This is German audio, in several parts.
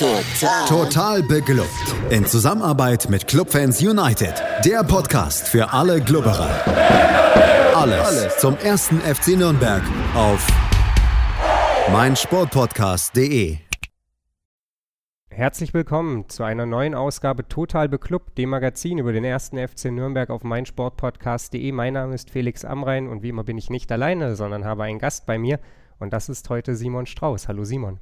Total. Total beglückt. In Zusammenarbeit mit Clubfans United. Der Podcast für alle Glubberer. Alles, Alles zum ersten FC Nürnberg auf meinsportpodcast.de. Herzlich willkommen zu einer neuen Ausgabe Total Beklubbt, dem Magazin über den ersten FC Nürnberg auf meinsportpodcast.de. Mein Name ist Felix Amrein und wie immer bin ich nicht alleine, sondern habe einen Gast bei mir und das ist heute Simon Strauß. Hallo Simon.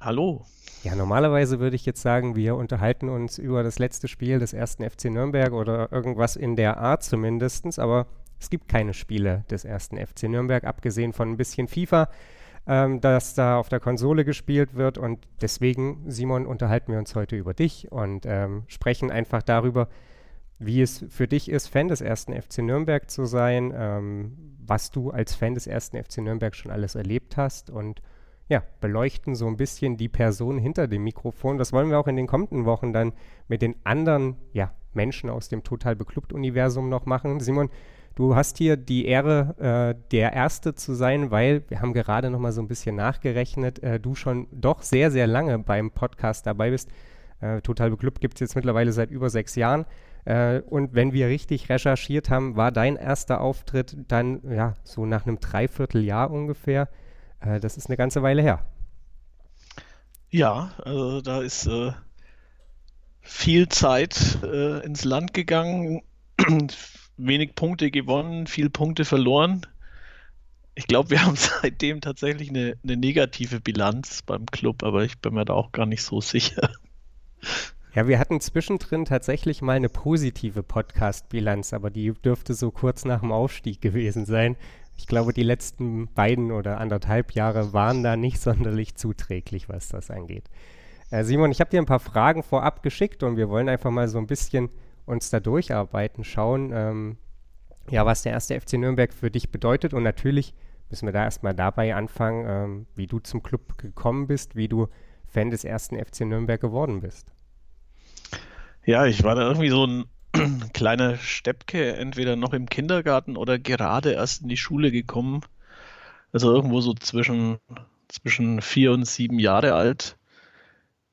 Hallo. Ja, normalerweise würde ich jetzt sagen, wir unterhalten uns über das letzte Spiel des ersten FC Nürnberg oder irgendwas in der Art zumindest, aber es gibt keine Spiele des ersten FC Nürnberg, abgesehen von ein bisschen FIFA, ähm, das da auf der Konsole gespielt wird. Und deswegen, Simon, unterhalten wir uns heute über dich und ähm, sprechen einfach darüber, wie es für dich ist, Fan des ersten FC Nürnberg zu sein, ähm, was du als Fan des ersten FC Nürnberg schon alles erlebt hast und ja, beleuchten so ein bisschen die Person hinter dem Mikrofon. Das wollen wir auch in den kommenden Wochen dann mit den anderen ja, Menschen aus dem Total Beklubbt-Universum noch machen. Simon, du hast hier die Ehre, äh, der Erste zu sein, weil wir haben gerade noch mal so ein bisschen nachgerechnet, äh, du schon doch sehr, sehr lange beim Podcast dabei bist. Äh, Total Beklubbt gibt es jetzt mittlerweile seit über sechs Jahren. Äh, und wenn wir richtig recherchiert haben, war dein erster Auftritt dann ja so nach einem Dreivierteljahr ungefähr. Äh, das ist eine ganze Weile her. Ja, also da ist äh, viel Zeit äh, ins Land gegangen, wenig Punkte gewonnen, viel Punkte verloren. Ich glaube, wir haben seitdem tatsächlich eine, eine, negative Bilanz beim Club, aber ich bin mir da auch gar nicht so sicher. Ja, wir hatten zwischendrin tatsächlich mal eine positive Podcast-Bilanz, aber die dürfte so kurz nach dem Aufstieg gewesen sein. Ich glaube, die letzten beiden oder anderthalb Jahre waren da nicht sonderlich zuträglich, was das angeht. Äh, Simon, ich habe dir ein paar Fragen vorab geschickt und wir wollen einfach mal so ein bisschen uns da durcharbeiten, schauen, ähm, ja, was der erste FC Nürnberg für dich bedeutet. Und natürlich müssen wir da erstmal dabei anfangen, ähm, wie du zum Club gekommen bist, wie du Fan des ersten FC Nürnberg geworden bist. Ja, ich war da irgendwie so ein kleiner Steppke, entweder noch im Kindergarten oder gerade erst in die Schule gekommen. Also irgendwo so zwischen, zwischen vier und sieben Jahre alt.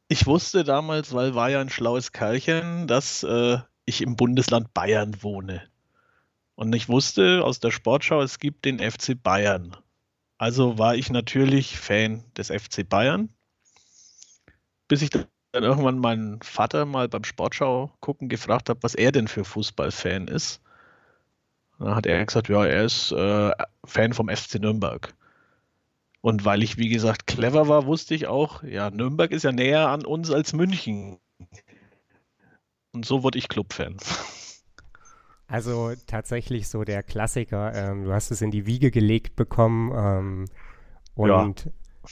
Ich wusste damals, weil war ja ein schlaues Kerlchen, dass äh, ich im Bundesland Bayern wohne. Und ich wusste aus der Sportschau, es gibt den FC Bayern. Also war ich natürlich Fan des FC Bayern. Bis ich dann irgendwann meinen Vater mal beim Sportschau gucken gefragt habe, was er denn für Fußballfan ist. dann hat er gesagt, ja, er ist äh, Fan vom FC Nürnberg. Und weil ich, wie gesagt, clever war, wusste ich auch, ja, Nürnberg ist ja näher an uns als München. Und so wurde ich Clubfan. Also tatsächlich so der Klassiker. Ähm, du hast es in die Wiege gelegt bekommen ähm, und ja.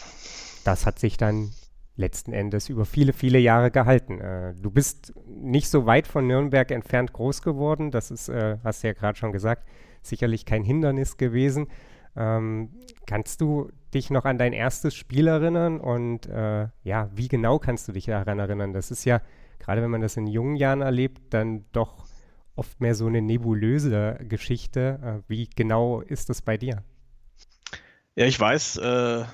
das hat sich dann letzten Endes über viele, viele Jahre gehalten. Äh, du bist nicht so weit von Nürnberg entfernt groß geworden. Das ist, äh, hast du ja gerade schon gesagt, sicherlich kein Hindernis gewesen. Ähm, kannst du dich noch an dein erstes Spiel erinnern und äh, ja, wie genau kannst du dich daran erinnern? Das ist ja, gerade wenn man das in jungen Jahren erlebt, dann doch oft mehr so eine nebulöse Geschichte. Äh, wie genau ist das bei dir? Ja, ich weiß, äh,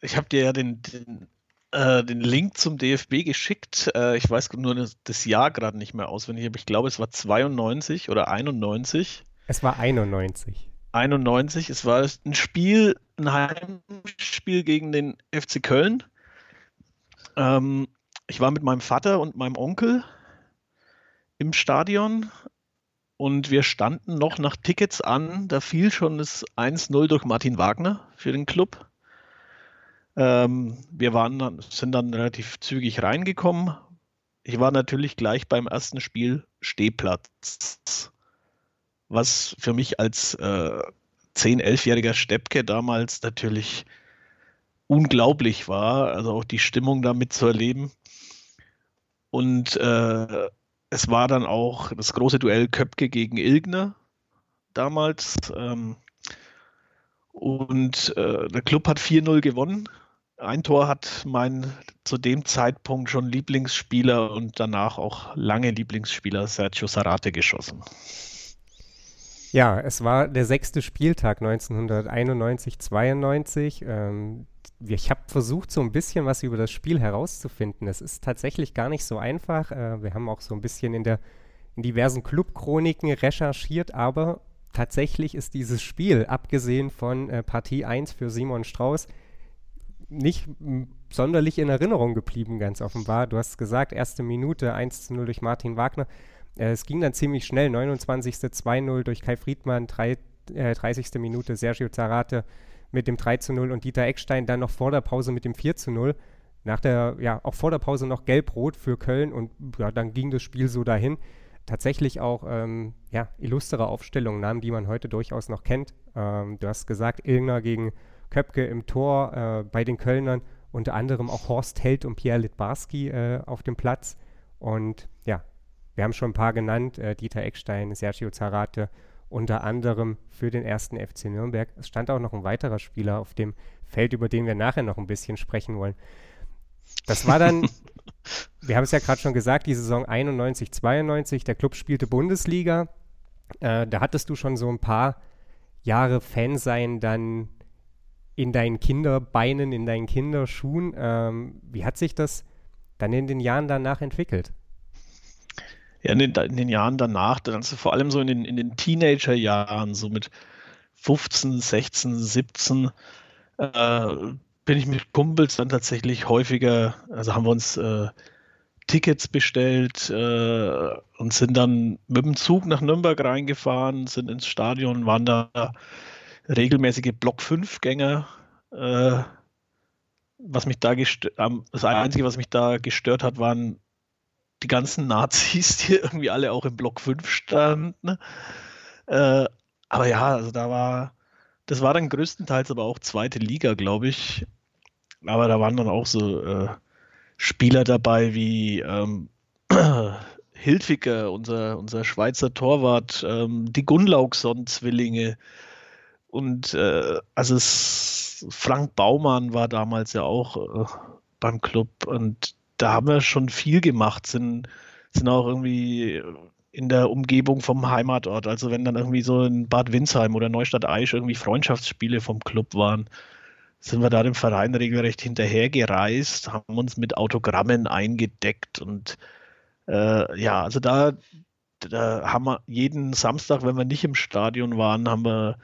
ich habe dir ja den, den äh, den Link zum DFB geschickt. Äh, ich weiß nur das, das Jahr gerade nicht mehr auswendig, aber ich glaube, es war 92 oder 91. Es war 91. 91. Es war ein Spiel, ein Heimspiel gegen den FC Köln. Ähm, ich war mit meinem Vater und meinem Onkel im Stadion und wir standen noch nach Tickets an. Da fiel schon das 1-0 durch Martin Wagner für den Club. Ähm, wir waren sind dann relativ zügig reingekommen. Ich war natürlich gleich beim ersten Spiel Stehplatz, was für mich als äh, 10-, 11-jähriger Steppke damals natürlich unglaublich war, also auch die Stimmung da mitzuerleben. Und äh, es war dann auch das große Duell Köpke gegen Ilgner damals. Ähm, und äh, der Club hat 4-0 gewonnen. Ein Tor hat mein zu dem Zeitpunkt schon Lieblingsspieler und danach auch lange Lieblingsspieler Sergio Sarate geschossen. Ja, es war der sechste Spieltag 1991-92. Ähm, ich habe versucht, so ein bisschen was über das Spiel herauszufinden. Es ist tatsächlich gar nicht so einfach. Äh, wir haben auch so ein bisschen in, der, in diversen Clubchroniken recherchiert, aber tatsächlich ist dieses Spiel, abgesehen von äh, Partie 1 für Simon Strauß, nicht sonderlich in Erinnerung geblieben, ganz offenbar. Du hast gesagt, erste Minute 1 zu 0 durch Martin Wagner. Äh, es ging dann ziemlich schnell, 29. 2-0 durch Kai Friedmann, drei, äh, 30. Minute Sergio Zarate mit dem 3 zu 0 und Dieter Eckstein dann noch vor der Pause mit dem 4 zu 0. Nach der, ja, auch vor der Pause noch gelb-rot für Köln und ja, dann ging das Spiel so dahin. Tatsächlich auch ähm, ja, illustre Aufstellungen, Namen, die man heute durchaus noch kennt. Ähm, du hast gesagt, Ilgner gegen Köpke im Tor äh, bei den Kölnern, unter anderem auch Horst Held und Pierre Litbarski äh, auf dem Platz. Und ja, wir haben schon ein paar genannt, äh, Dieter Eckstein, Sergio Zarate, unter anderem für den ersten FC Nürnberg. Es stand auch noch ein weiterer Spieler auf dem Feld, über den wir nachher noch ein bisschen sprechen wollen. Das war dann, wir haben es ja gerade schon gesagt, die Saison 91, 92, der Club spielte Bundesliga. Äh, da hattest du schon so ein paar Jahre Fan sein dann in deinen Kinderbeinen, in deinen Kinderschuhen. Ähm, wie hat sich das dann in den Jahren danach entwickelt? Ja, in den, in den Jahren danach, also vor allem so in den, in den Teenager-Jahren, so mit 15, 16, 17, äh, bin ich mit Kumpels dann tatsächlich häufiger, also haben wir uns äh, Tickets bestellt äh, und sind dann mit dem Zug nach Nürnberg reingefahren, sind ins Stadion, waren da regelmäßige Block 5-Gänger. Äh, was mich da das Einzige, was mich da gestört hat, waren die ganzen Nazis, die irgendwie alle auch im Block 5 standen. Äh, aber ja, also da war, das war dann größtenteils aber auch zweite Liga, glaube ich. Aber da waren dann auch so äh, Spieler dabei wie ähm, Hilfiger, unser, unser Schweizer Torwart, ähm, die Gunlaugson-Zwillinge, und äh, also es, Frank Baumann war damals ja auch äh, beim Club und da haben wir schon viel gemacht, sind, sind auch irgendwie in der Umgebung vom Heimatort. Also wenn dann irgendwie so in Bad Windsheim oder Neustadt Aisch irgendwie Freundschaftsspiele vom Club waren, sind wir da dem Verein regelrecht hinterhergereist, haben uns mit Autogrammen eingedeckt und äh, ja, also da, da haben wir jeden Samstag, wenn wir nicht im Stadion waren, haben wir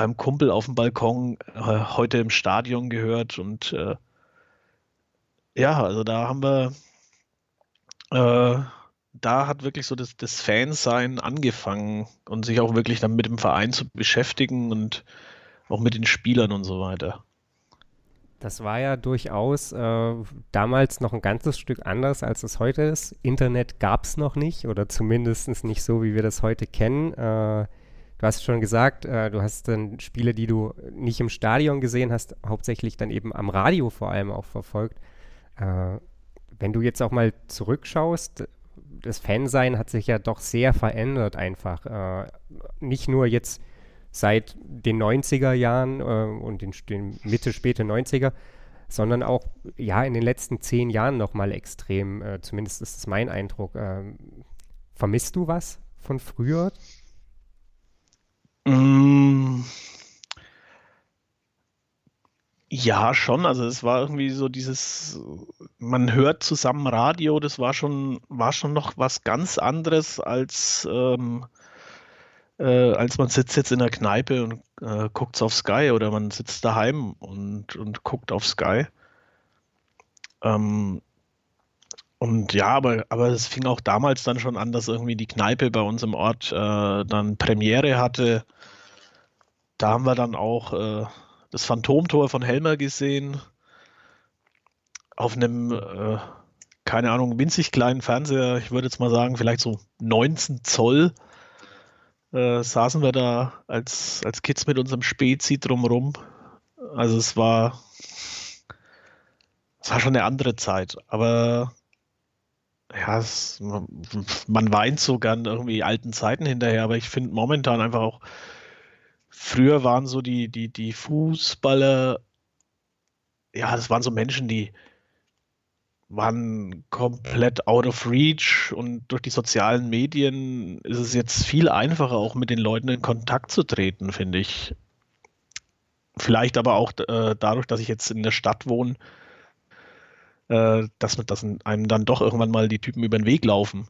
beim Kumpel auf dem Balkon äh, heute im Stadion gehört und äh, ja, also da haben wir, äh, da hat wirklich so das, das Fansein angefangen und sich auch wirklich dann mit dem Verein zu beschäftigen und auch mit den Spielern und so weiter. Das war ja durchaus äh, damals noch ein ganzes Stück anders, als es heute ist. Internet gab es noch nicht oder zumindest nicht so, wie wir das heute kennen. Äh, Du hast schon gesagt, äh, du hast dann Spiele, die du nicht im Stadion gesehen hast, hauptsächlich dann eben am Radio vor allem auch verfolgt. Äh, wenn du jetzt auch mal zurückschaust, das Fansein hat sich ja doch sehr verändert einfach. Äh, nicht nur jetzt seit den 90er Jahren äh, und den, den, Mitte, späte 90er, sondern auch ja in den letzten zehn Jahren nochmal extrem. Äh, zumindest ist es mein Eindruck. Ähm, vermisst du was von früher? Mm. Ja, schon. Also es war irgendwie so dieses, man hört zusammen Radio, das war schon, war schon noch was ganz anderes als, ähm, äh, als man sitzt jetzt in der Kneipe und äh, guckt auf Sky oder man sitzt daheim und, und guckt auf Sky. Ähm, und ja, aber, aber es fing auch damals dann schon an, dass irgendwie die Kneipe bei uns im Ort äh, dann Premiere hatte. Da haben wir dann auch äh, das Phantomtor von Helmer gesehen. Auf einem, äh, keine Ahnung, winzig kleinen Fernseher, ich würde jetzt mal sagen, vielleicht so 19 Zoll, äh, saßen wir da als, als Kids mit unserem Spezi drumrum. Also es war, es war schon eine andere Zeit. Aber ja, es, man, weint so gern irgendwie alten Zeiten hinterher, aber ich finde momentan einfach auch, früher waren so die, die, die Fußballer, ja, das waren so Menschen, die, waren komplett out of reach und durch die sozialen Medien ist es jetzt viel einfacher, auch mit den Leuten in Kontakt zu treten, finde ich. Vielleicht aber auch äh, dadurch, dass ich jetzt in der Stadt wohne, äh, dass, dass einem dann doch irgendwann mal die Typen über den Weg laufen.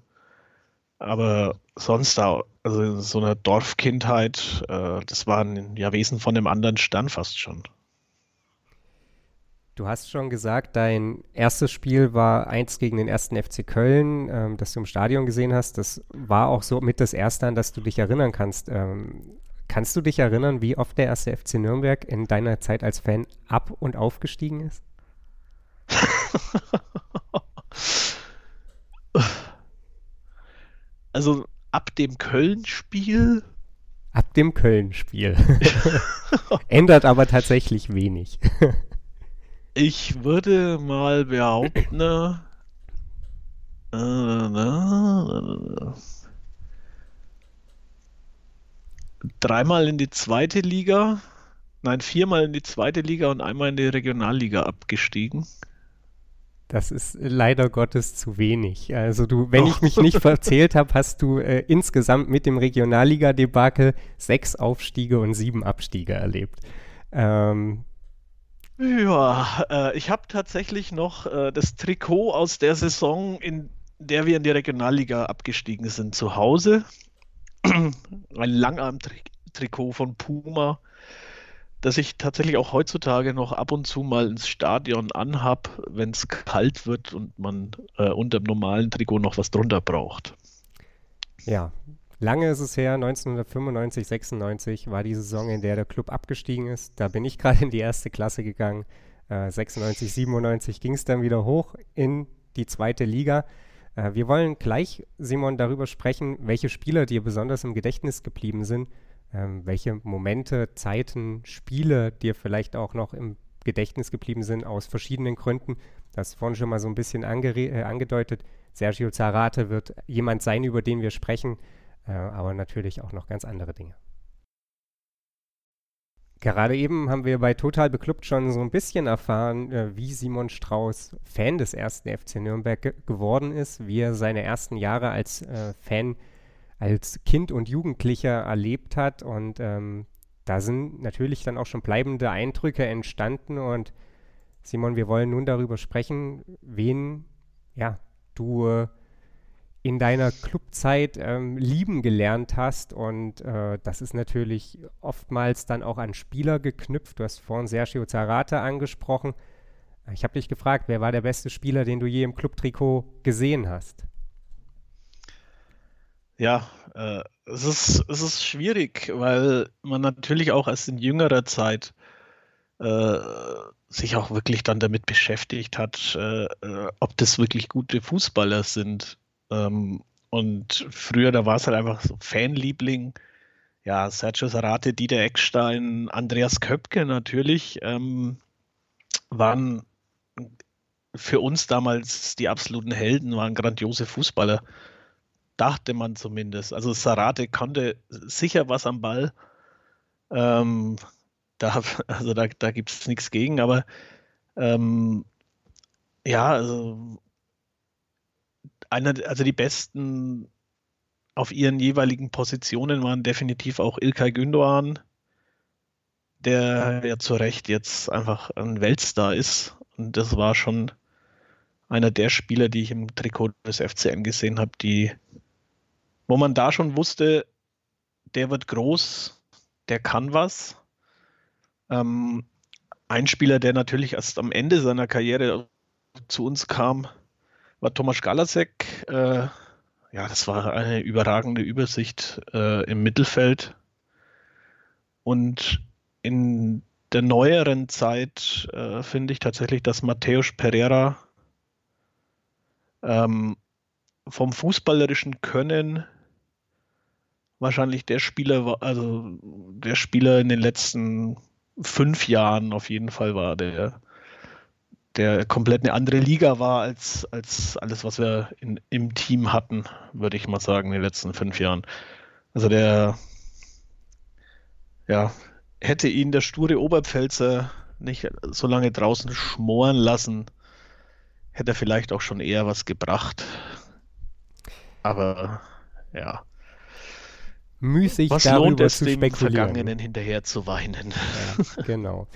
Aber sonst da, also so eine Dorfkindheit, äh, das war ein ja, Wesen von einem anderen Stern fast schon. Du hast schon gesagt, dein erstes Spiel war eins gegen den ersten FC Köln, ähm, das du im Stadion gesehen hast. Das war auch so mit das erste, an das du dich erinnern kannst. Ähm, kannst du dich erinnern, wie oft der erste FC Nürnberg in deiner Zeit als Fan ab und aufgestiegen ist? also ab dem Köln-Spiel. Ab dem Köln-Spiel. Ändert aber tatsächlich wenig. ich würde mal behaupten, äh, äh, dreimal in die zweite Liga, nein, viermal in die zweite Liga und einmal in die Regionalliga abgestiegen. Das ist leider Gottes zu wenig. Also du, wenn oh. ich mich nicht verzählt habe, hast du äh, insgesamt mit dem Regionalliga-Debakel sechs Aufstiege und sieben Abstiege erlebt. Ähm, ja, äh, ich habe tatsächlich noch äh, das Trikot aus der Saison, in der wir in die Regionalliga abgestiegen sind, zu Hause. Ein Langarm-Trikot von Puma dass ich tatsächlich auch heutzutage noch ab und zu mal ins Stadion anhab, wenn es kalt wird und man äh, unter dem normalen Trikot noch was drunter braucht. Ja, lange ist es her, 1995, 96 war die Saison, in der der Club abgestiegen ist. Da bin ich gerade in die erste Klasse gegangen. Äh, 96, 97 ging es dann wieder hoch in die zweite Liga. Äh, wir wollen gleich, Simon, darüber sprechen, welche Spieler dir besonders im Gedächtnis geblieben sind ähm, welche Momente, Zeiten, Spiele dir vielleicht auch noch im Gedächtnis geblieben sind aus verschiedenen Gründen. Das vorhin schon mal so ein bisschen äh, angedeutet. Sergio Zarate wird jemand sein, über den wir sprechen, äh, aber natürlich auch noch ganz andere Dinge. Gerade eben haben wir bei Total Beklubbt schon so ein bisschen erfahren, äh, wie Simon Strauß Fan des ersten FC Nürnberg ge geworden ist, wie er seine ersten Jahre als äh, Fan als Kind und Jugendlicher erlebt hat. Und ähm, da sind natürlich dann auch schon bleibende Eindrücke entstanden. Und Simon, wir wollen nun darüber sprechen, wen ja, du äh, in deiner Clubzeit ähm, lieben gelernt hast. Und äh, das ist natürlich oftmals dann auch an Spieler geknüpft. Du hast vorhin Sergio Zarate angesprochen. Ich habe dich gefragt, wer war der beste Spieler, den du je im Clubtrikot gesehen hast? Ja, äh, es, ist, es ist schwierig, weil man natürlich auch erst in jüngerer Zeit äh, sich auch wirklich dann damit beschäftigt hat, äh, äh ob das wirklich gute Fußballer sind. Ähm, und früher, da war es halt einfach so Fanliebling. Ja, Sergio Sarate, Dieter Eckstein, Andreas Köpke natürlich ähm, waren für uns damals die absoluten Helden, waren grandiose Fußballer dachte man zumindest. Also Sarate konnte sicher was am Ball. Ähm, da, also da, da gibt es nichts gegen, aber ähm, ja, also einer, also die besten auf ihren jeweiligen Positionen waren definitiv auch Ilkay Gündoğan, der ja zu Recht jetzt einfach ein Weltstar ist. Und das war schon einer der Spieler, die ich im Trikot des FCN gesehen habe, die wo man da schon wusste, der wird groß, der kann was. Ähm, ein Spieler, der natürlich erst am Ende seiner Karriere zu uns kam, war Thomas Galasek. Äh, ja, das war eine überragende Übersicht äh, im Mittelfeld. Und in der neueren Zeit äh, finde ich tatsächlich, dass Matthäus Pereira ähm, vom fußballerischen Können wahrscheinlich der Spieler, also der Spieler in den letzten fünf Jahren auf jeden Fall war, der, der komplett eine andere Liga war als, als alles, was wir in, im Team hatten, würde ich mal sagen, in den letzten fünf Jahren. Also der, ja, hätte ihn der sture Oberpfälzer nicht so lange draußen schmoren lassen, hätte er vielleicht auch schon eher was gebracht. Aber ja. Müßig was darüber lohnt es, zu dem spekulieren. Vergangenen hinterher zu weinen? Ja, genau.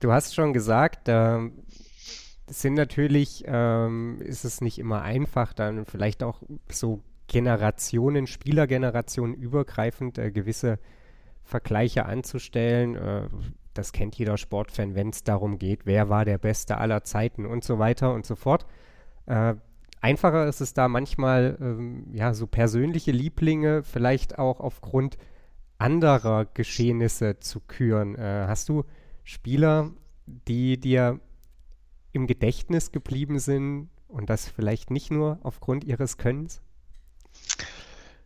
Du hast schon gesagt, es sind natürlich, ähm, ist es nicht immer einfach, dann vielleicht auch so Generationen, Spielergenerationen übergreifend äh, gewisse Vergleiche anzustellen. Äh, das kennt jeder Sportfan, wenn es darum geht, wer war der Beste aller Zeiten und so weiter und so fort. Äh, einfacher ist es da manchmal, ähm, ja, so persönliche Lieblinge vielleicht auch aufgrund anderer Geschehnisse zu küren. Äh, hast du Spieler, die dir im Gedächtnis geblieben sind und das vielleicht nicht nur aufgrund ihres Könnens?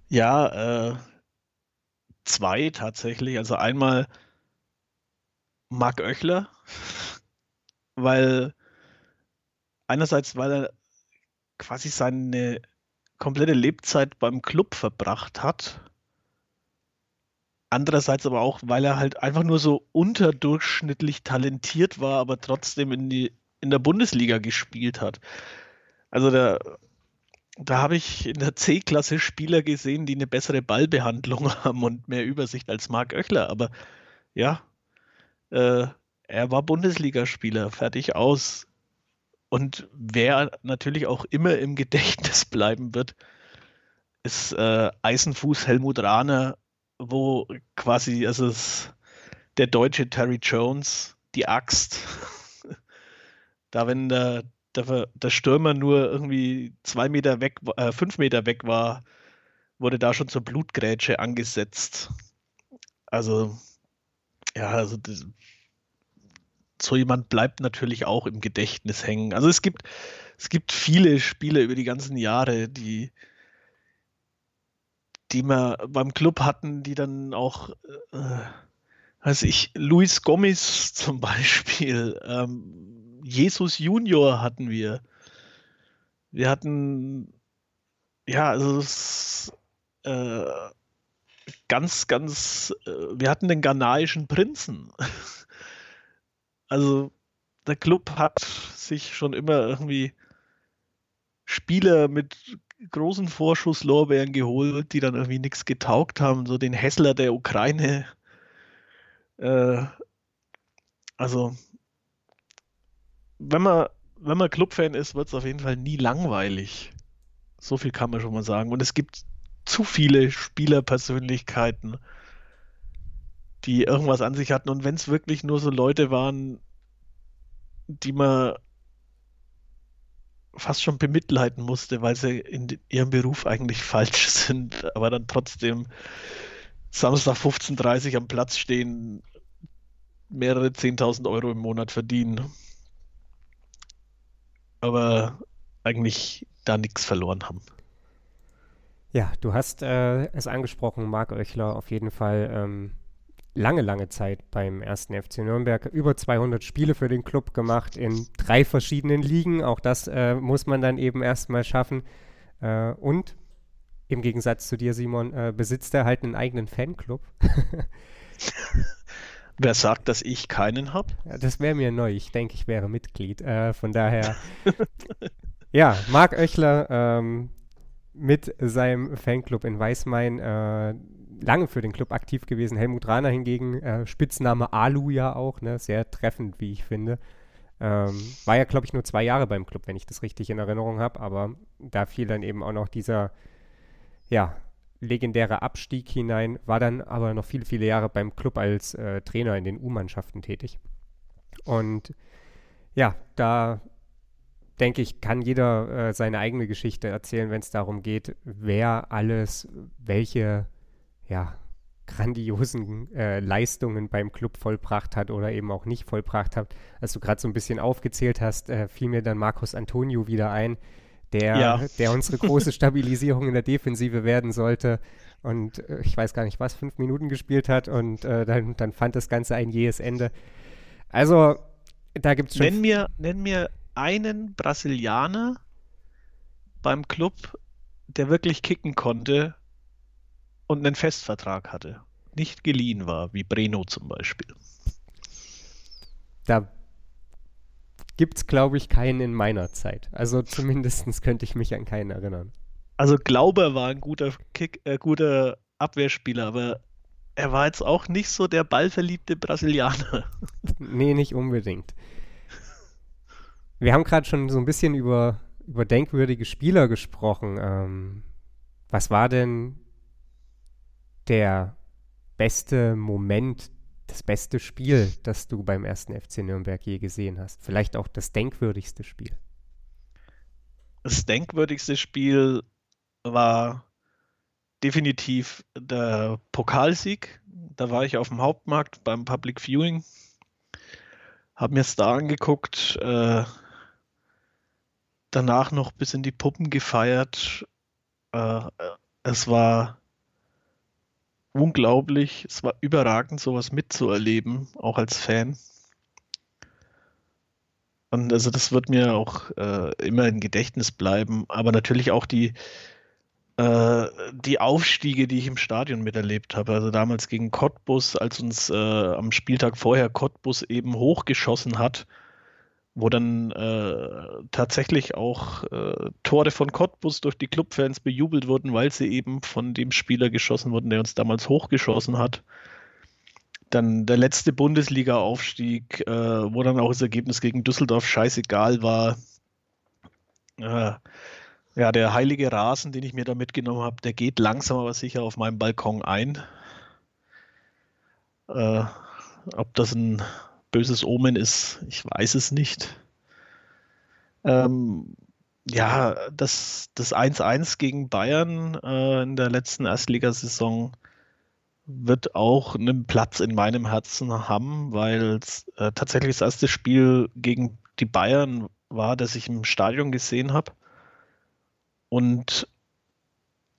Ja, äh, zwei tatsächlich. Also einmal Marc Oechler, weil einerseits, weil er quasi seine komplette Lebzeit beim Club verbracht hat. Andererseits aber auch, weil er halt einfach nur so unterdurchschnittlich talentiert war, aber trotzdem in, die, in der Bundesliga gespielt hat. Also da, da habe ich in der C-Klasse Spieler gesehen, die eine bessere Ballbehandlung haben und mehr Übersicht als Marc Oechler. Aber ja, äh, er war Bundesligaspieler, fertig aus. Und wer natürlich auch immer im Gedächtnis bleiben wird, ist äh, Eisenfuß Helmut Rahner, wo quasi, also es, der deutsche Terry Jones, die Axt, da wenn der, der, der Stürmer nur irgendwie zwei Meter weg, äh, fünf Meter weg war, wurde da schon zur Blutgrätsche angesetzt. Also, ja, also das, so jemand bleibt natürlich auch im Gedächtnis hängen. Also es gibt, es gibt viele Spiele über die ganzen Jahre, die, die wir beim Club hatten, die dann auch, äh, also ich, Luis Gomez zum Beispiel, ähm, Jesus Junior hatten wir. Wir hatten, ja, also es, äh, ganz, ganz, äh, wir hatten den ghanaischen Prinzen. Also der Club hat sich schon immer irgendwie Spieler mit großen Vorschusslorbeeren geholt, die dann irgendwie nichts getaugt haben, so den Hessler der Ukraine. Äh, also, wenn man, wenn man Clubfan ist, wird es auf jeden Fall nie langweilig. So viel kann man schon mal sagen. Und es gibt zu viele Spielerpersönlichkeiten, die irgendwas an sich hatten. Und wenn es wirklich nur so Leute waren, die man fast schon bemitleiden musste, weil sie in ihrem Beruf eigentlich falsch sind, aber dann trotzdem Samstag 15.30 Uhr am Platz stehen, mehrere 10.000 Euro im Monat verdienen. Aber eigentlich da nichts verloren haben. Ja, du hast äh, es angesprochen, Marc Oechler auf jeden Fall ähm, lange, lange Zeit beim ersten FC Nürnberg. Über 200 Spiele für den Club gemacht in drei verschiedenen Ligen. Auch das äh, muss man dann eben erstmal schaffen. Äh, und im Gegensatz zu dir, Simon, äh, besitzt er halt einen eigenen Fanclub. Wer sagt, dass ich keinen habe? Das wäre mir neu. Ich denke, ich wäre Mitglied. Äh, von daher, ja, Marc Oechler ähm, mit seinem Fanclub in Weißmain äh, lange für den Club aktiv gewesen. Helmut Rahner hingegen, äh, Spitzname Alu ja auch, ne? sehr treffend, wie ich finde. Ähm, war ja, glaube ich, nur zwei Jahre beim Club, wenn ich das richtig in Erinnerung habe, aber da fiel dann eben auch noch dieser, ja, legendäre Abstieg hinein, war dann aber noch viele, viele Jahre beim Club als äh, Trainer in den U-Mannschaften tätig. Und ja, da denke ich, kann jeder äh, seine eigene Geschichte erzählen, wenn es darum geht, wer alles welche ja, grandiosen äh, Leistungen beim Club vollbracht hat oder eben auch nicht vollbracht hat. Als du gerade so ein bisschen aufgezählt hast, äh, fiel mir dann Markus Antonio wieder ein, der, ja. der unsere große Stabilisierung in der Defensive werden sollte und äh, ich weiß gar nicht was, fünf Minuten gespielt hat und äh, dann, dann fand das Ganze ein jähes Ende. Also, da gibt es schon. Nenn mir, nenn mir einen Brasilianer beim Club, der wirklich kicken konnte und einen Festvertrag hatte. Nicht geliehen war, wie Breno zum Beispiel. Da gibt es, glaube ich, keinen in meiner Zeit. Also zumindest könnte ich mich an keinen erinnern. Also Glauber war ein guter Kick, äh, guter Abwehrspieler, aber er war jetzt auch nicht so der ballverliebte Brasilianer. Nee, nicht unbedingt. Wir haben gerade schon so ein bisschen über, über denkwürdige Spieler gesprochen. Ähm, was war denn der beste Moment, das beste Spiel, das du beim ersten FC Nürnberg je gesehen hast? Vielleicht auch das denkwürdigste Spiel. Das denkwürdigste Spiel war definitiv der Pokalsieg. Da war ich auf dem Hauptmarkt beim Public Viewing, habe mir es da angeguckt, äh, danach noch bis in die Puppen gefeiert. Äh, es war unglaublich, es war überragend, sowas mitzuerleben, auch als Fan. Und also das wird mir auch äh, immer im Gedächtnis bleiben, aber natürlich auch die, äh, die Aufstiege, die ich im Stadion miterlebt habe. Also damals gegen Cottbus, als uns äh, am Spieltag vorher Cottbus eben hochgeschossen hat wo dann äh, tatsächlich auch äh, Tore von Cottbus durch die Clubfans bejubelt wurden, weil sie eben von dem Spieler geschossen wurden, der uns damals hochgeschossen hat. Dann der letzte Bundesliga-Aufstieg, äh, wo dann auch das Ergebnis gegen Düsseldorf scheißegal war. Äh, ja, der heilige Rasen, den ich mir da mitgenommen habe, der geht langsam aber sicher auf meinem Balkon ein. Äh, ob das ein böses Omen ist, ich weiß es nicht. Ähm, ja, das, das 1-1 gegen Bayern äh, in der letzten Erstligasaison wird auch einen Platz in meinem Herzen haben, weil es äh, tatsächlich das erste Spiel gegen die Bayern war, das ich im Stadion gesehen habe. Und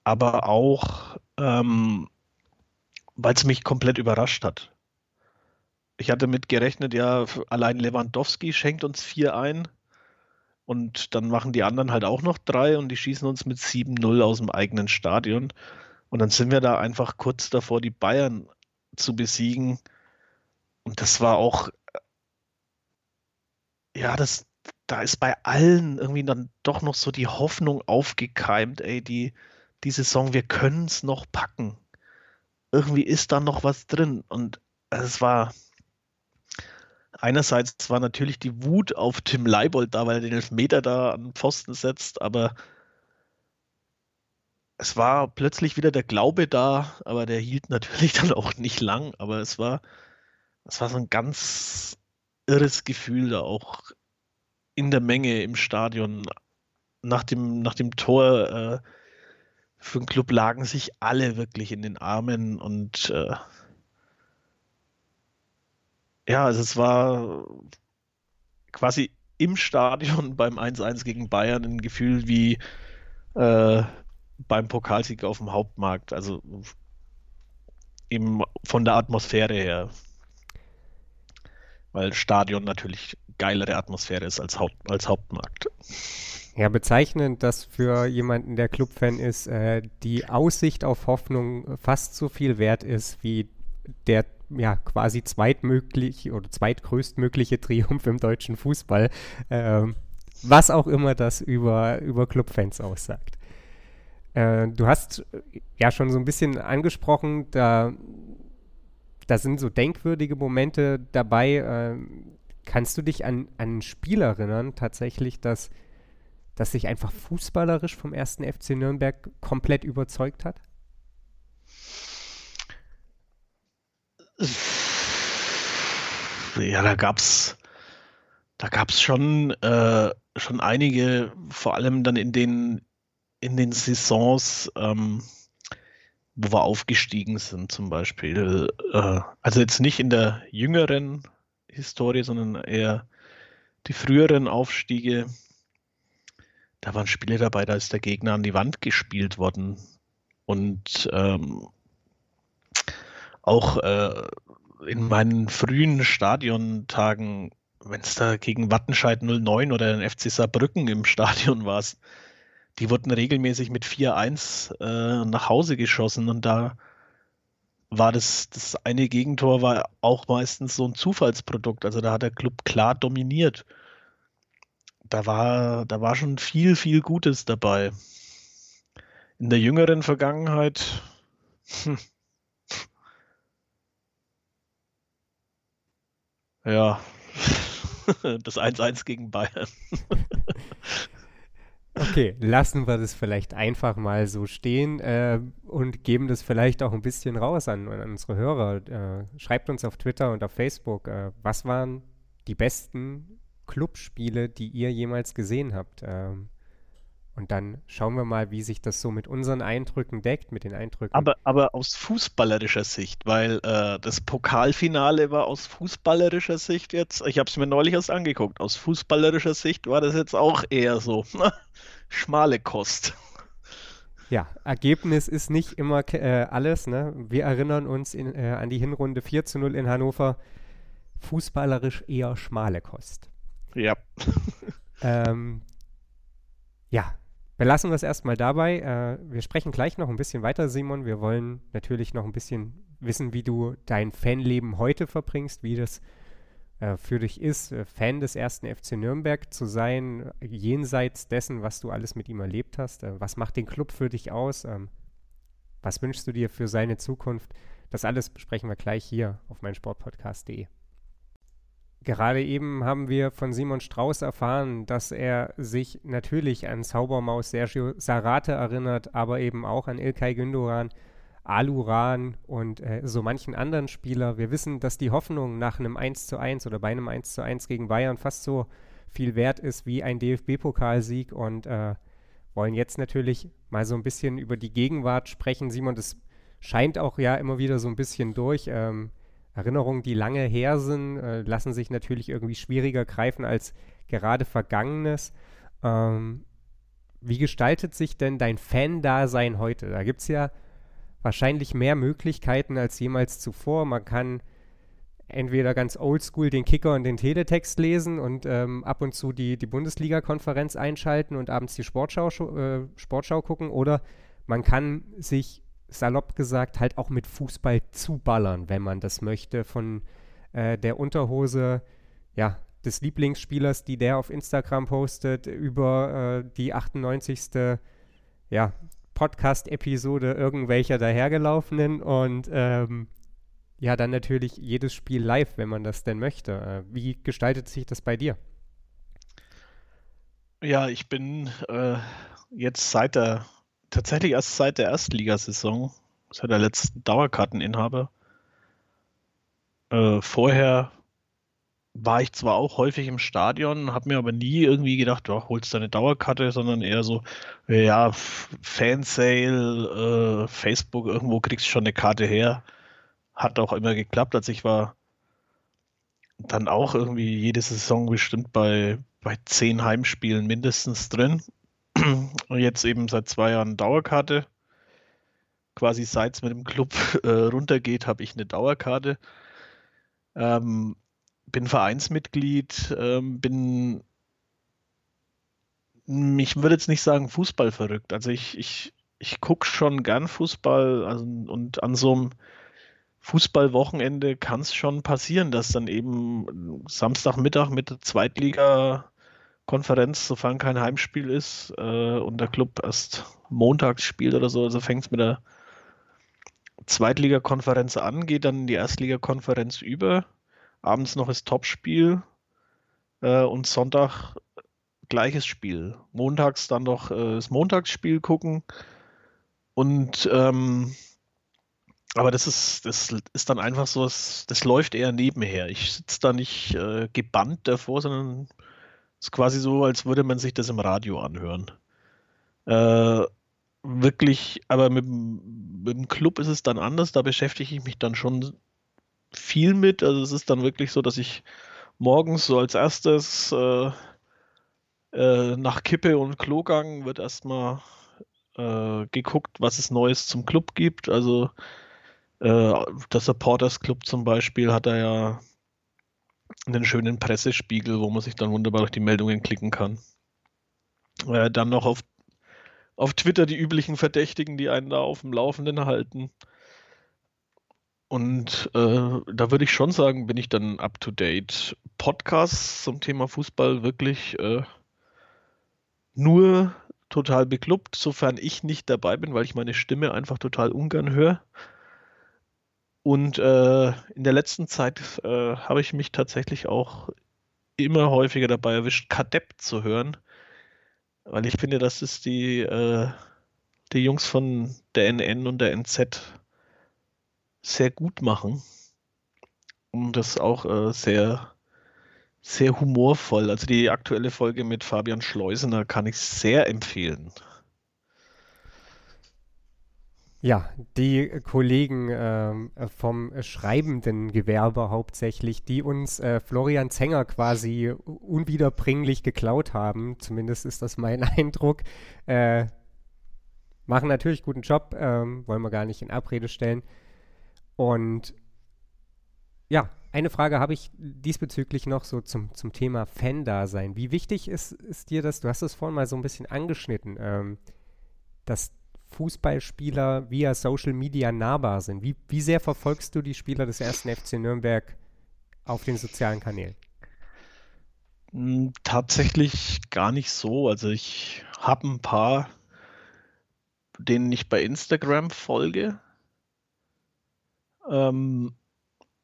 aber auch, ähm, weil es mich komplett überrascht hat. Ich hatte mit gerechnet, ja, allein Lewandowski schenkt uns vier ein. Und dann machen die anderen halt auch noch drei und die schießen uns mit 7-0 aus dem eigenen Stadion. Und dann sind wir da einfach kurz davor, die Bayern zu besiegen. Und das war auch, ja, das, da ist bei allen irgendwie dann doch noch so die Hoffnung aufgekeimt, ey, die, die Saison, wir können es noch packen. Irgendwie ist da noch was drin. Und es war, einerseits war natürlich die Wut auf Tim Leibold da, weil er den Elfmeter da an den Pfosten setzt, aber es war plötzlich wieder der Glaube da, aber der hielt natürlich dann auch nicht lang. Aber es war, es war so ein ganz irres Gefühl da auch in der Menge im Stadion. Nach dem, nach dem Tor äh, für den Club lagen sich alle wirklich in den Armen und äh, ja, also es war quasi im Stadion beim 1-1 gegen Bayern ein Gefühl wie äh, beim Pokalsieg auf dem Hauptmarkt. Also eben von der Atmosphäre her. Weil Stadion natürlich geilere Atmosphäre ist als, Haupt, als Hauptmarkt. Ja, bezeichnend, dass für jemanden, der Clubfan ist, äh, die Aussicht auf Hoffnung fast so viel wert ist wie der ja, quasi zweitmöglich oder zweitgrößtmögliche Triumph im deutschen Fußball. Ähm, was auch immer das über, über Clubfans aussagt. Äh, du hast ja schon so ein bisschen angesprochen, da, da sind so denkwürdige Momente dabei. Äh, kannst du dich an, an ein Spiel erinnern, tatsächlich, dass, dass sich einfach fußballerisch vom ersten FC Nürnberg komplett überzeugt hat? Ja, da gab's, da gab's schon, äh, schon einige, vor allem dann in den, in den Saisons, ähm, wo wir aufgestiegen sind, zum Beispiel. Äh, also jetzt nicht in der jüngeren Historie, sondern eher die früheren Aufstiege. Da waren Spiele dabei, da ist der Gegner an die Wand gespielt worden. Und ähm, auch äh, in meinen frühen Stadiontagen, wenn es da gegen Wattenscheid 09 oder den FC Saarbrücken im Stadion war, die wurden regelmäßig mit 4-1 äh, nach Hause geschossen und da war das, das eine Gegentor war auch meistens so ein Zufallsprodukt. Also da hat der Club klar dominiert. da war, da war schon viel, viel Gutes dabei. In der jüngeren Vergangenheit. Hm. Ja, das 1-1 gegen Bayern. Okay, lassen wir das vielleicht einfach mal so stehen äh, und geben das vielleicht auch ein bisschen raus an, an unsere Hörer. Äh, schreibt uns auf Twitter und auf Facebook, äh, was waren die besten Clubspiele, die ihr jemals gesehen habt? Ähm, und dann schauen wir mal, wie sich das so mit unseren Eindrücken deckt, mit den Eindrücken. Aber, aber aus fußballerischer Sicht, weil äh, das Pokalfinale war aus fußballerischer Sicht jetzt, ich habe es mir neulich erst angeguckt, aus fußballerischer Sicht war das jetzt auch eher so schmale Kost. Ja, Ergebnis ist nicht immer äh, alles. Ne? Wir erinnern uns in, äh, an die Hinrunde 4 zu 0 in Hannover. Fußballerisch eher schmale Kost. Ja. ähm, ja, Wir es erstmal dabei. Äh, wir sprechen gleich noch ein bisschen weiter, Simon. Wir wollen natürlich noch ein bisschen wissen, wie du dein Fanleben heute verbringst, wie das äh, für dich ist, äh, Fan des ersten FC Nürnberg zu sein, jenseits dessen, was du alles mit ihm erlebt hast. Was macht den Club für dich aus? Ähm, was wünschst du dir für seine Zukunft? Das alles besprechen wir gleich hier auf meinsportpodcast.de. Gerade eben haben wir von Simon Strauß erfahren, dass er sich natürlich an Zaubermaus Sergio Sarate erinnert, aber eben auch an Ilkay Gündogan, Aluran und äh, so manchen anderen Spieler. Wir wissen, dass die Hoffnung nach einem 1 zu 1 oder bei einem 1 zu 1 gegen Bayern fast so viel wert ist wie ein DFB-Pokalsieg und äh, wollen jetzt natürlich mal so ein bisschen über die Gegenwart sprechen. Simon, das scheint auch ja immer wieder so ein bisschen durch. Ähm, Erinnerungen, die lange her sind, äh, lassen sich natürlich irgendwie schwieriger greifen als gerade Vergangenes. Ähm, wie gestaltet sich denn dein Fan-Dasein heute? Da gibt es ja wahrscheinlich mehr Möglichkeiten als jemals zuvor. Man kann entweder ganz oldschool den Kicker und den Teletext lesen und ähm, ab und zu die, die Bundesliga-Konferenz einschalten und abends die Sportschau, äh, Sportschau gucken oder man kann sich salopp gesagt, halt auch mit Fußball zuballern, wenn man das möchte, von äh, der Unterhose, ja, des Lieblingsspielers, die der auf Instagram postet, über äh, die 98. Ja, Podcast-Episode irgendwelcher dahergelaufenen und ähm, ja, dann natürlich jedes Spiel live, wenn man das denn möchte. Äh, wie gestaltet sich das bei dir? Ja, ich bin äh, jetzt seit der tatsächlich erst seit der Erstligasaison, seit der letzten Dauerkarteninhaber. Äh, vorher war ich zwar auch häufig im Stadion, habe mir aber nie irgendwie gedacht, oh, holst du eine Dauerkarte, sondern eher so, ja, Fansale, äh, Facebook, irgendwo kriegst du schon eine Karte her. Hat auch immer geklappt, als ich war dann auch irgendwie jede Saison bestimmt bei, bei zehn Heimspielen mindestens drin. Jetzt eben seit zwei Jahren Dauerkarte. Quasi seit es mit dem Club äh, runtergeht, habe ich eine Dauerkarte. Ähm, bin Vereinsmitglied, ähm, bin, ich würde jetzt nicht sagen Fußball verrückt. Also ich, ich, ich gucke schon gern Fußball also, und an so einem Fußballwochenende kann es schon passieren, dass dann eben Samstagmittag mit der Zweitliga Konferenz, sofern kein Heimspiel ist äh, und der Club erst montags spielt oder so, also fängt es mit der Zweitligakonferenz an, geht dann in die Erstligakonferenz über, abends noch das Topspiel äh, und Sonntag gleiches Spiel. Montags dann noch äh, das Montagsspiel gucken und ähm, aber das ist, das ist dann einfach so, das, das läuft eher nebenher. Ich sitze da nicht äh, gebannt davor, sondern ist quasi so, als würde man sich das im Radio anhören. Äh, wirklich, aber mit, mit, dem Club ist es dann anders. Da beschäftige ich mich dann schon viel mit. Also es ist dann wirklich so, dass ich morgens so als erstes äh, äh, nach Kippe und Klogang wird erstmal äh, geguckt, was es Neues zum Club gibt. Also äh, der Supporters Club zum Beispiel hat er ja einen schönen Pressespiegel, wo man sich dann wunderbar durch die Meldungen klicken kann. Äh, dann noch auf, auf Twitter die üblichen Verdächtigen, die einen da auf dem Laufenden halten. Und äh, da würde ich schon sagen, bin ich dann up to date. Podcasts zum Thema Fußball wirklich äh, nur total beklubbt, sofern ich nicht dabei bin, weil ich meine Stimme einfach total ungern höre. Und äh, in der letzten Zeit äh, habe ich mich tatsächlich auch immer häufiger dabei erwischt, Kadepp zu hören, weil ich finde, dass es die, äh, die Jungs von der NN und der NZ sehr gut machen und das auch äh, sehr sehr humorvoll. Also die aktuelle Folge mit Fabian Schleusener kann ich sehr empfehlen. Ja, die Kollegen äh, vom schreibenden Gewerbe hauptsächlich, die uns äh, Florian Zenger quasi unwiederbringlich geklaut haben, zumindest ist das mein Eindruck, äh, machen natürlich guten Job, ähm, wollen wir gar nicht in Abrede stellen. Und ja, eine Frage habe ich diesbezüglich noch so zum, zum Thema Fan-Dasein. Wie wichtig ist, ist dir das, du hast es vorhin mal so ein bisschen angeschnitten, ähm, dass Fußballspieler via Social Media nahbar sind. Wie, wie sehr verfolgst du die Spieler des ersten FC Nürnberg auf den sozialen Kanälen? Hm, tatsächlich gar nicht so. Also ich habe ein paar, denen ich bei Instagram folge. Ähm,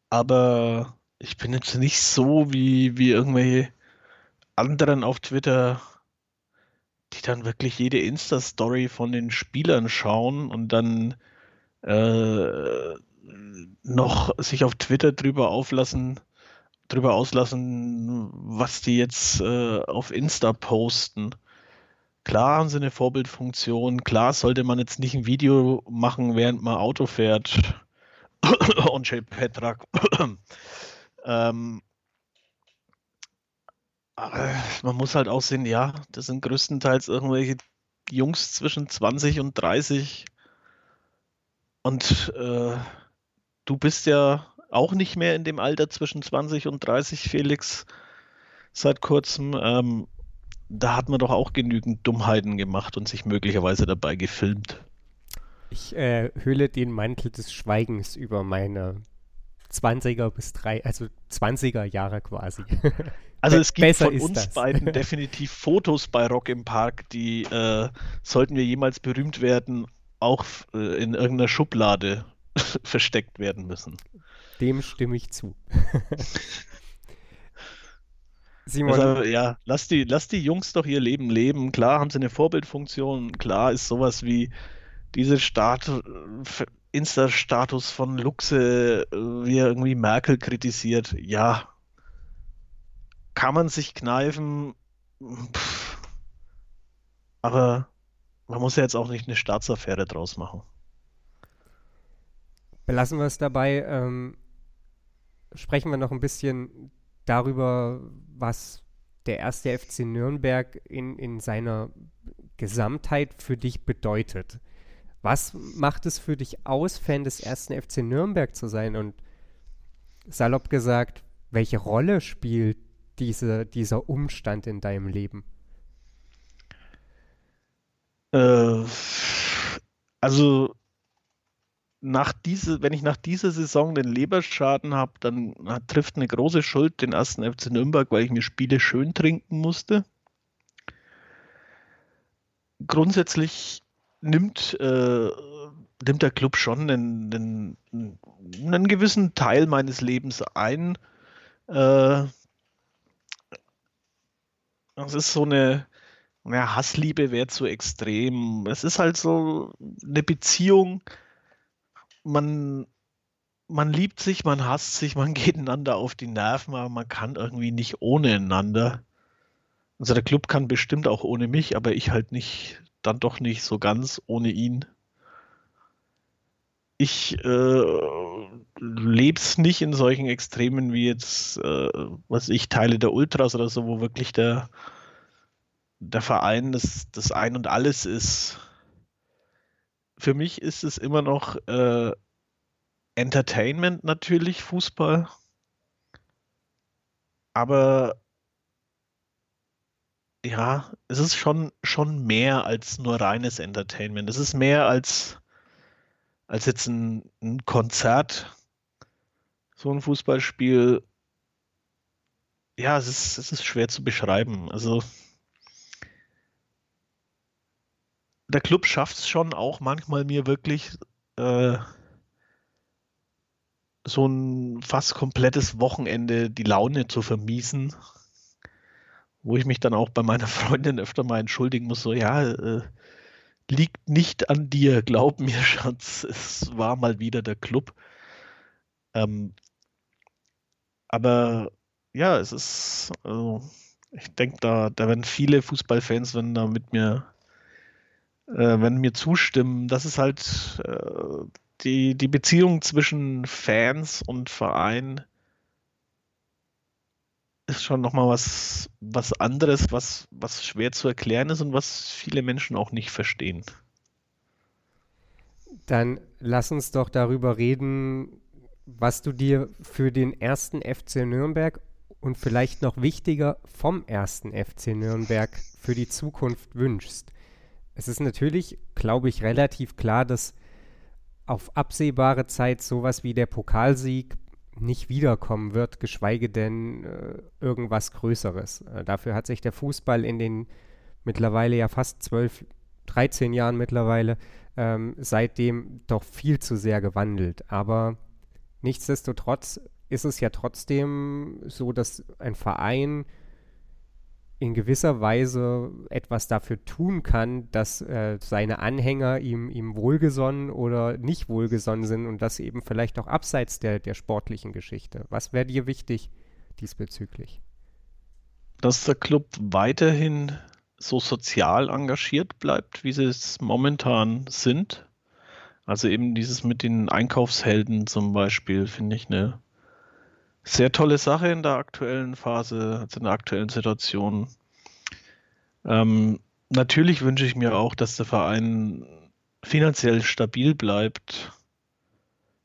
aber ich bin jetzt nicht so wie, wie irgendwelche anderen auf Twitter, die dann wirklich jede Insta-Story von den Spielern schauen und dann äh, noch sich auf Twitter drüber auflassen, drüber auslassen, was die jetzt äh, auf Insta posten. Klar haben sie eine Vorbildfunktion, klar sollte man jetzt nicht ein Video machen, während man Auto fährt Onche Petrak. ähm, man muss halt auch sehen, ja, das sind größtenteils irgendwelche Jungs zwischen 20 und 30. Und äh, du bist ja auch nicht mehr in dem Alter zwischen 20 und 30, Felix, seit kurzem. Ähm, da hat man doch auch genügend Dummheiten gemacht und sich möglicherweise dabei gefilmt. Ich äh, hülle den Mantel des Schweigens über meine 20er bis 3, also 20er Jahre quasi. Also es gibt von uns das. beiden definitiv Fotos bei Rock im Park, die äh, sollten wir jemals berühmt werden, auch äh, in irgendeiner Schublade versteckt werden müssen. Dem stimme ich zu. Simon. Also, ja, lass die, lass die Jungs doch ihr Leben leben. Klar haben sie eine Vorbildfunktion. Klar ist sowas wie diese Stat Insta-Status von Luxe, äh, wie er irgendwie Merkel kritisiert, ja, kann man sich kneifen, Pff. aber man muss ja jetzt auch nicht eine Staatsaffäre draus machen. Belassen wir es dabei. Ähm, sprechen wir noch ein bisschen darüber, was der erste FC Nürnberg in, in seiner Gesamtheit für dich bedeutet. Was macht es für dich aus, Fan des ersten FC Nürnberg zu sein? Und salopp gesagt, welche Rolle spielt diese, dieser Umstand in deinem Leben? Äh, also nach diese, wenn ich nach dieser Saison den Leberschaden habe, dann trifft eine große Schuld den ersten FC Nürnberg, weil ich mir Spiele schön trinken musste. Grundsätzlich nimmt, äh, nimmt der Club schon einen, einen, einen, gewissen Teil meines Lebens ein. Äh, es ist so eine, ja, Hassliebe wäre zu extrem. Es ist halt so eine Beziehung. Man, man liebt sich, man hasst sich, man geht einander auf die Nerven, aber man kann irgendwie nicht ohne einander. Also der Club kann bestimmt auch ohne mich, aber ich halt nicht dann doch nicht so ganz ohne ihn. Ich äh, lebe es nicht in solchen Extremen wie jetzt, äh, was ich, Teile der Ultras oder so, wo wirklich der, der Verein das, das Ein und Alles ist. Für mich ist es immer noch äh, Entertainment natürlich, Fußball. Aber ja, es ist schon, schon mehr als nur reines Entertainment. Es ist mehr als, als jetzt ein, ein Konzert, so ein Fußballspiel. Ja, es ist, es ist schwer zu beschreiben. Also der Club schafft es schon auch manchmal mir wirklich äh, so ein fast komplettes Wochenende die Laune zu vermiesen, wo ich mich dann auch bei meiner Freundin öfter mal entschuldigen muss, so ja, äh, liegt nicht an dir, glaub mir, Schatz, es war mal wieder der Club. Ähm, aber ja, es ist, also, ich denke, da, da werden viele Fußballfans, wenn da mit mir, äh, wenn mir zustimmen, das ist halt äh, die, die Beziehung zwischen Fans und Verein ist schon nochmal was, was anderes, was, was schwer zu erklären ist und was viele Menschen auch nicht verstehen. Dann lass uns doch darüber reden, was du dir für den ersten FC Nürnberg und vielleicht noch wichtiger vom ersten FC Nürnberg für die Zukunft wünschst. Es ist natürlich, glaube ich, relativ klar, dass auf absehbare Zeit sowas wie der Pokalsieg nicht wiederkommen wird, geschweige denn äh, irgendwas Größeres. Äh, dafür hat sich der Fußball in den mittlerweile ja fast zwölf, 13 Jahren mittlerweile ähm, seitdem doch viel zu sehr gewandelt. Aber nichtsdestotrotz ist es ja trotzdem so, dass ein Verein in gewisser Weise etwas dafür tun kann, dass äh, seine Anhänger ihm, ihm wohlgesonnen oder nicht wohlgesonnen sind und das eben vielleicht auch abseits der, der sportlichen Geschichte. Was wäre dir wichtig diesbezüglich? Dass der Club weiterhin so sozial engagiert bleibt, wie sie es momentan sind. Also eben dieses mit den Einkaufshelden zum Beispiel, finde ich eine sehr tolle Sache in der aktuellen Phase, also in der aktuellen Situation. Ähm, natürlich wünsche ich mir auch, dass der Verein finanziell stabil bleibt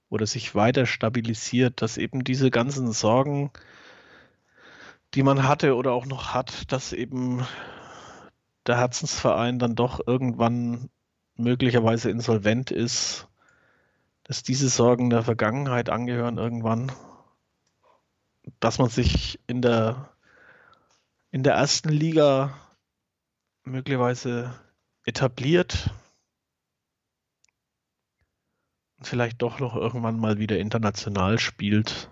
oder sich weiter stabilisiert, dass eben diese ganzen Sorgen, die man hatte oder auch noch hat, dass eben der Herzensverein dann doch irgendwann möglicherweise insolvent ist, dass diese Sorgen der Vergangenheit angehören irgendwann dass man sich in der, in der ersten Liga möglicherweise etabliert und vielleicht doch noch irgendwann mal wieder international spielt.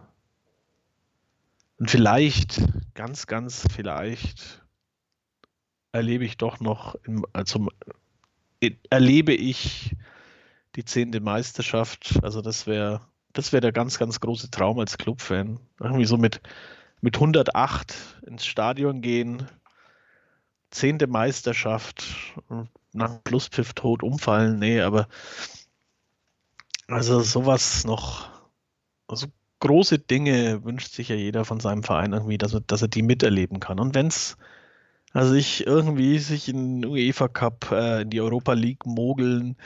Und vielleicht, ganz, ganz vielleicht, erlebe ich doch noch, im, also erlebe ich die zehnte Meisterschaft. Also das wäre das wäre der ganz, ganz große Traum als Clubfan. Irgendwie so mit, mit 108 ins Stadion gehen, zehnte Meisterschaft, nach Pluspfiff tot umfallen. Nee, aber also sowas noch, also große Dinge wünscht sich ja jeder von seinem Verein irgendwie, dass er, dass er die miterleben kann. Und wenn es also ich irgendwie sich in UEFA Cup, äh, in die Europa League mogeln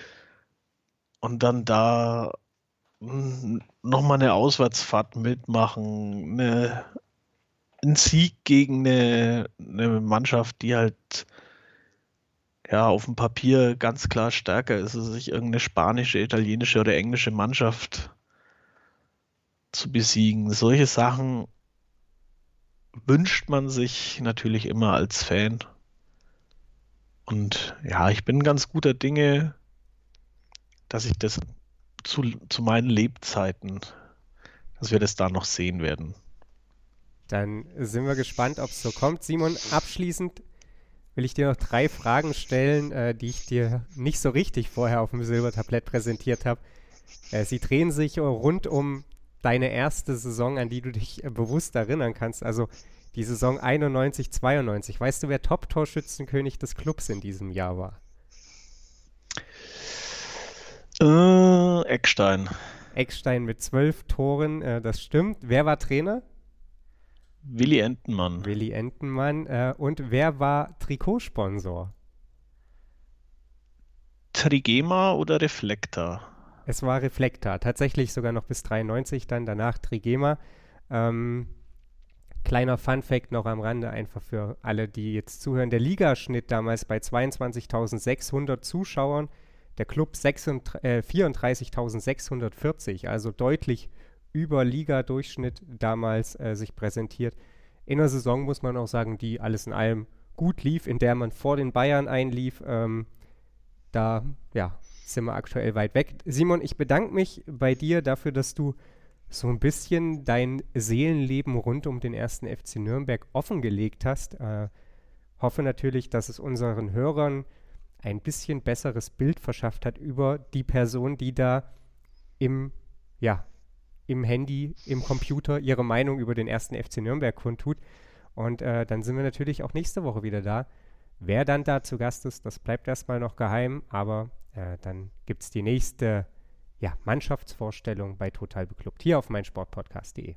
und dann da nochmal eine Auswärtsfahrt mitmachen, eine, ein Sieg gegen eine, eine Mannschaft, die halt ja auf dem Papier ganz klar stärker ist, also sich irgendeine spanische, italienische oder englische Mannschaft zu besiegen. Solche Sachen wünscht man sich natürlich immer als Fan. Und ja, ich bin ganz guter Dinge, dass ich das zu, zu meinen Lebzeiten, dass wir das da noch sehen werden. Dann sind wir gespannt, ob es so kommt. Simon, abschließend will ich dir noch drei Fragen stellen, äh, die ich dir nicht so richtig vorher auf dem Silbertablett präsentiert habe. Äh, sie drehen sich rund um deine erste Saison, an die du dich äh, bewusst erinnern kannst. Also die Saison 91, 92. Weißt du, wer Top-Torschützenkönig des Clubs in diesem Jahr war? Äh, Eckstein. Eckstein mit zwölf Toren, äh, das stimmt. Wer war Trainer? Willi Entenmann. Willi Entenmann. Äh, und wer war Trikotsponsor? Trigema oder Reflektor? Es war Reflektor. Tatsächlich sogar noch bis 93, dann danach Trigema. Ähm, kleiner Fun-Fact noch am Rande, einfach für alle, die jetzt zuhören. Der Ligaschnitt damals bei 22.600 Zuschauern der Club äh, 34.640, also deutlich über Liga-Durchschnitt damals äh, sich präsentiert. In der Saison muss man auch sagen, die alles in allem gut lief, in der man vor den Bayern einlief. Ähm, da, ja, sind wir aktuell weit weg. Simon, ich bedanke mich bei dir dafür, dass du so ein bisschen dein Seelenleben rund um den ersten FC Nürnberg offengelegt hast. Äh, hoffe natürlich, dass es unseren Hörern ein bisschen besseres Bild verschafft hat über die Person, die da im, ja, im Handy, im Computer ihre Meinung über den ersten FC Nürnberg kundtut. Und äh, dann sind wir natürlich auch nächste Woche wieder da. Wer dann da zu Gast ist, das bleibt erstmal noch geheim, aber äh, dann gibt es die nächste ja, Mannschaftsvorstellung bei Total Beklubbt hier auf meinsportpodcast.de.